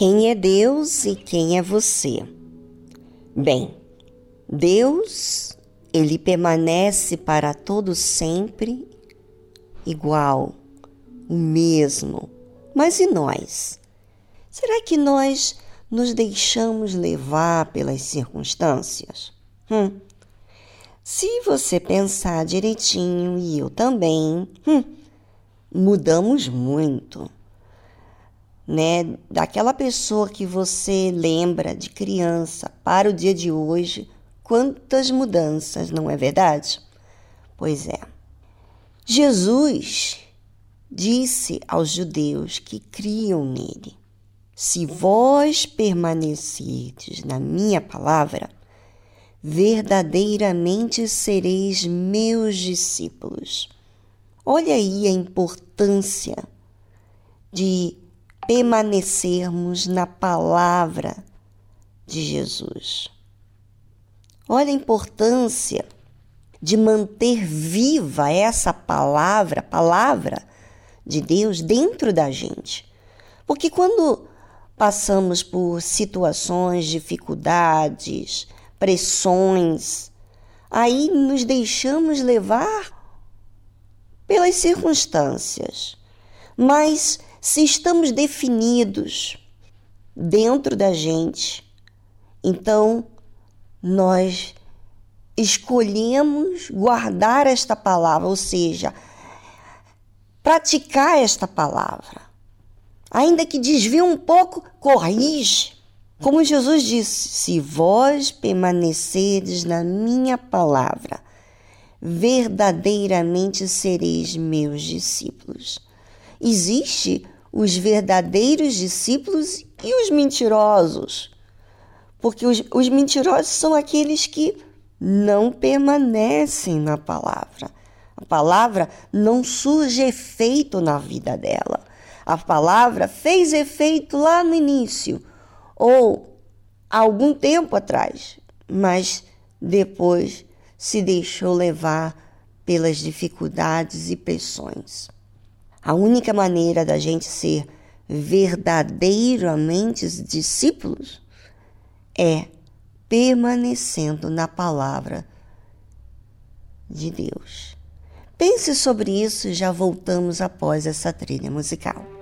Quem é Deus e quem é você? Bem, Deus, ele permanece para todo sempre igual, o mesmo. Mas e nós? Será que nós nos deixamos levar pelas circunstâncias? Hum. Se você pensar direitinho e eu também, hum, mudamos muito né, daquela pessoa que você lembra de criança para o dia de hoje, quantas mudanças, não é verdade? Pois é. Jesus disse aos judeus que criam nele: Se vós permanecerdes na minha palavra, verdadeiramente sereis meus discípulos. Olha aí a importância de permanecermos na palavra de Jesus. Olha a importância de manter viva essa palavra, palavra de Deus dentro da gente. Porque quando passamos por situações, dificuldades, pressões, aí nos deixamos levar pelas circunstâncias. Mas se estamos definidos dentro da gente, então nós escolhemos guardar esta palavra, ou seja, praticar esta palavra. Ainda que desvie um pouco, corrige. Como Jesus disse: Se vós permanecerdes na minha palavra, verdadeiramente sereis meus discípulos. Existe os verdadeiros discípulos e os mentirosos. Porque os, os mentirosos são aqueles que não permanecem na palavra. A palavra não surge efeito na vida dela. A palavra fez efeito lá no início ou algum tempo atrás, mas depois se deixou levar pelas dificuldades e pressões. A única maneira da gente ser verdadeiramente discípulos é permanecendo na palavra de Deus. Pense sobre isso e já voltamos após essa trilha musical.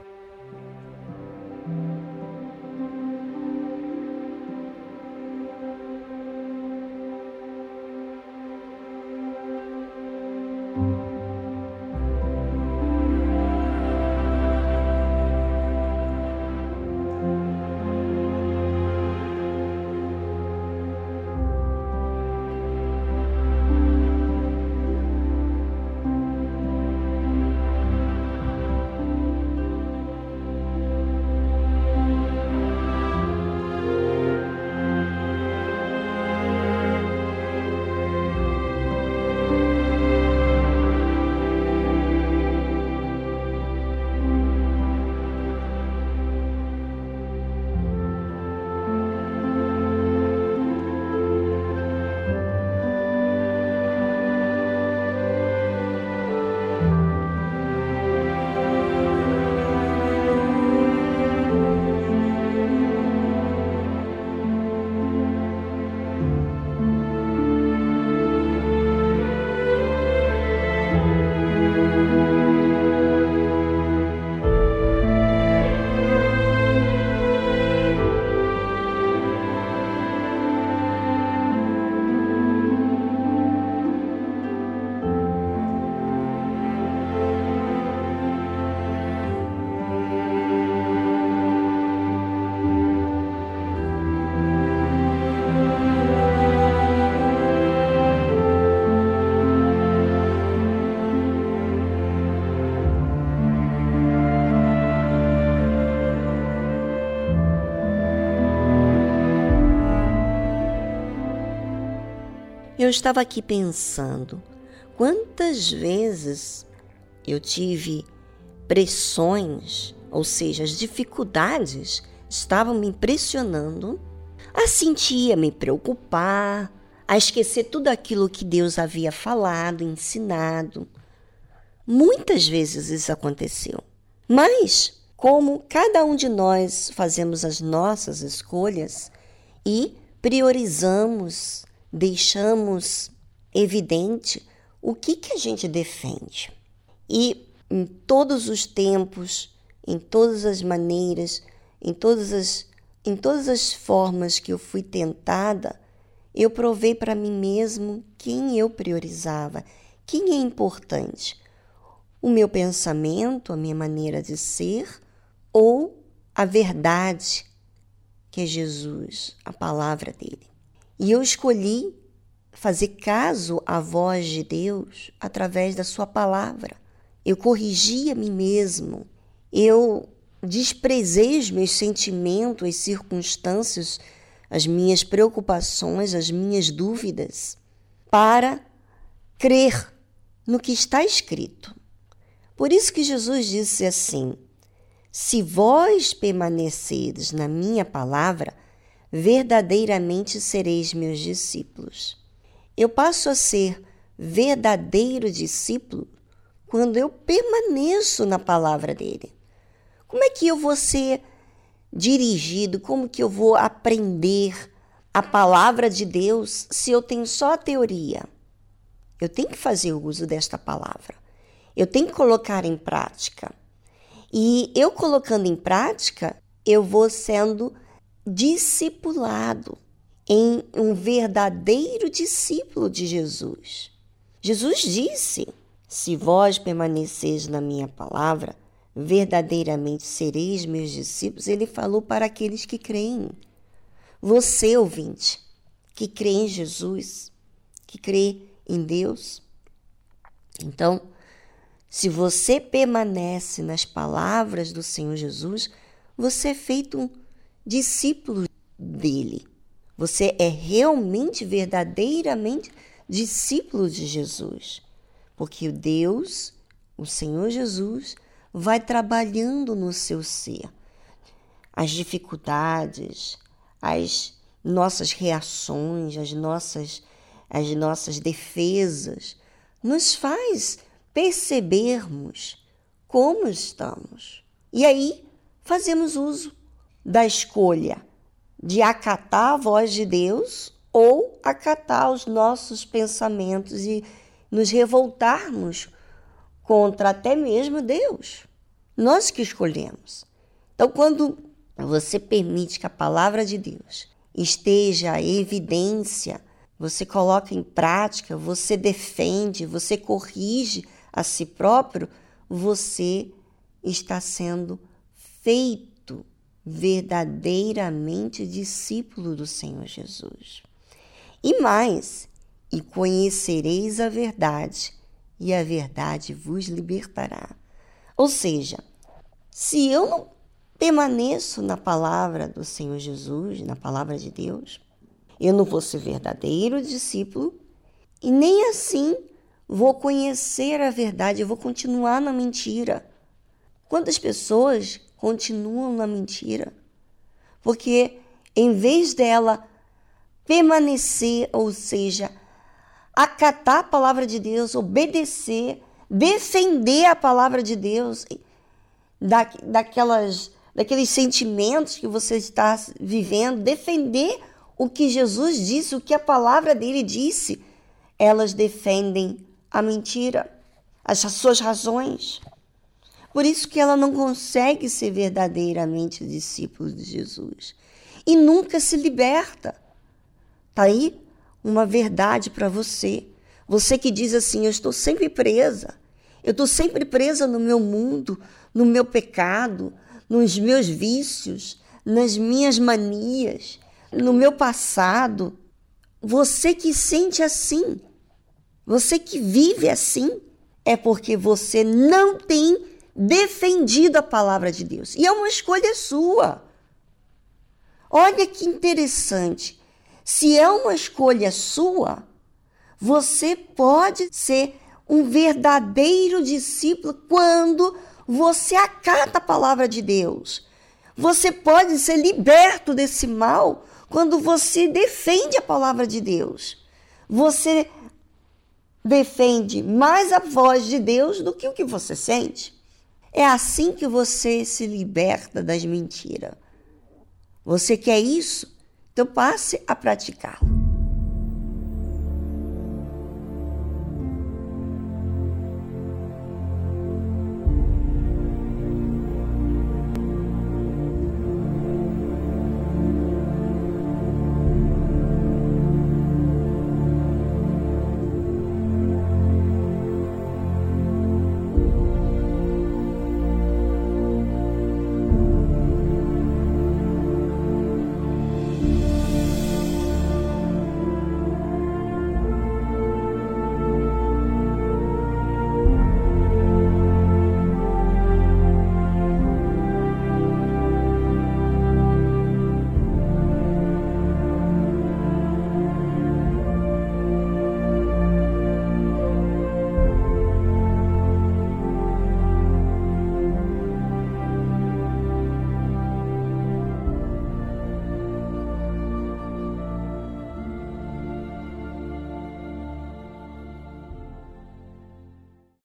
Eu estava aqui pensando quantas vezes eu tive pressões, ou seja, as dificuldades estavam me impressionando a sentir, a me preocupar, a esquecer tudo aquilo que Deus havia falado, ensinado. Muitas vezes isso aconteceu. Mas como cada um de nós fazemos as nossas escolhas e priorizamos, deixamos evidente o que, que a gente defende. E em todos os tempos, em todas as maneiras, em todas as, em todas as formas que eu fui tentada, eu provei para mim mesmo quem eu priorizava, quem é importante. O meu pensamento, a minha maneira de ser ou a verdade, que é Jesus, a palavra dele. E eu escolhi fazer caso à voz de Deus através da sua palavra. Eu corrigi a mim mesmo. Eu desprezei os meus sentimentos, as circunstâncias, as minhas preocupações, as minhas dúvidas, para crer no que está escrito. Por isso que Jesus disse assim: se vós permaneceres na minha palavra, verdadeiramente sereis meus discípulos. Eu passo a ser verdadeiro discípulo quando eu permaneço na palavra dele. Como é que eu vou ser dirigido? Como que eu vou aprender a palavra de Deus se eu tenho só a teoria? Eu tenho que fazer uso desta palavra. Eu tenho que colocar em prática. E eu colocando em prática, eu vou sendo discipulado em um verdadeiro discípulo de Jesus. Jesus disse: Se vós permaneceis na minha palavra, verdadeiramente sereis meus discípulos. Ele falou para aqueles que creem. Você, ouvinte, que crê em Jesus, que crê em Deus. Então, se você permanece nas palavras do Senhor Jesus, você é feito um discípulo dele. Você é realmente, verdadeiramente discípulo de Jesus. Porque Deus, o Senhor Jesus, vai trabalhando no seu ser. As dificuldades, as nossas reações, as nossas, as nossas defesas, nos faz percebermos como estamos. E aí fazemos uso da escolha de acatar a voz de Deus ou acatar os nossos pensamentos e nos revoltarmos contra até mesmo Deus. Nós que escolhemos. Então, quando você permite que a palavra de Deus esteja em evidência, você coloca em prática, você defende, você corrige a si próprio, você está sendo feito verdadeiramente discípulo do Senhor Jesus. E mais, e conhecereis a verdade, e a verdade vos libertará. Ou seja, se eu não permaneço na palavra do Senhor Jesus, na palavra de Deus, eu não vou ser verdadeiro discípulo e nem assim vou conhecer a verdade, eu vou continuar na mentira. Quantas pessoas continuam na mentira? Porque em vez dela permanecer, ou seja, acatar a palavra de Deus, obedecer, defender a palavra de Deus, da, daquelas, daqueles sentimentos que você está vivendo, defender o que Jesus disse, o que a palavra dele disse, elas defendem a mentira, as suas razões. Por isso que ela não consegue ser verdadeiramente discípulo de Jesus e nunca se liberta. Tá aí uma verdade para você. Você que diz assim: Eu estou sempre presa, eu estou sempre presa no meu mundo, no meu pecado, nos meus vícios, nas minhas manias, no meu passado. Você que sente assim, você que vive assim é porque você não tem defendido a palavra de Deus. E é uma escolha sua. Olha que interessante. Se é uma escolha sua, você pode ser um verdadeiro discípulo quando você acata a palavra de Deus. Você pode ser liberto desse mal quando você defende a palavra de Deus. Você defende mais a voz de Deus do que o que você sente. É assim que você se liberta das mentiras. Você quer isso? Então passe a praticá-lo.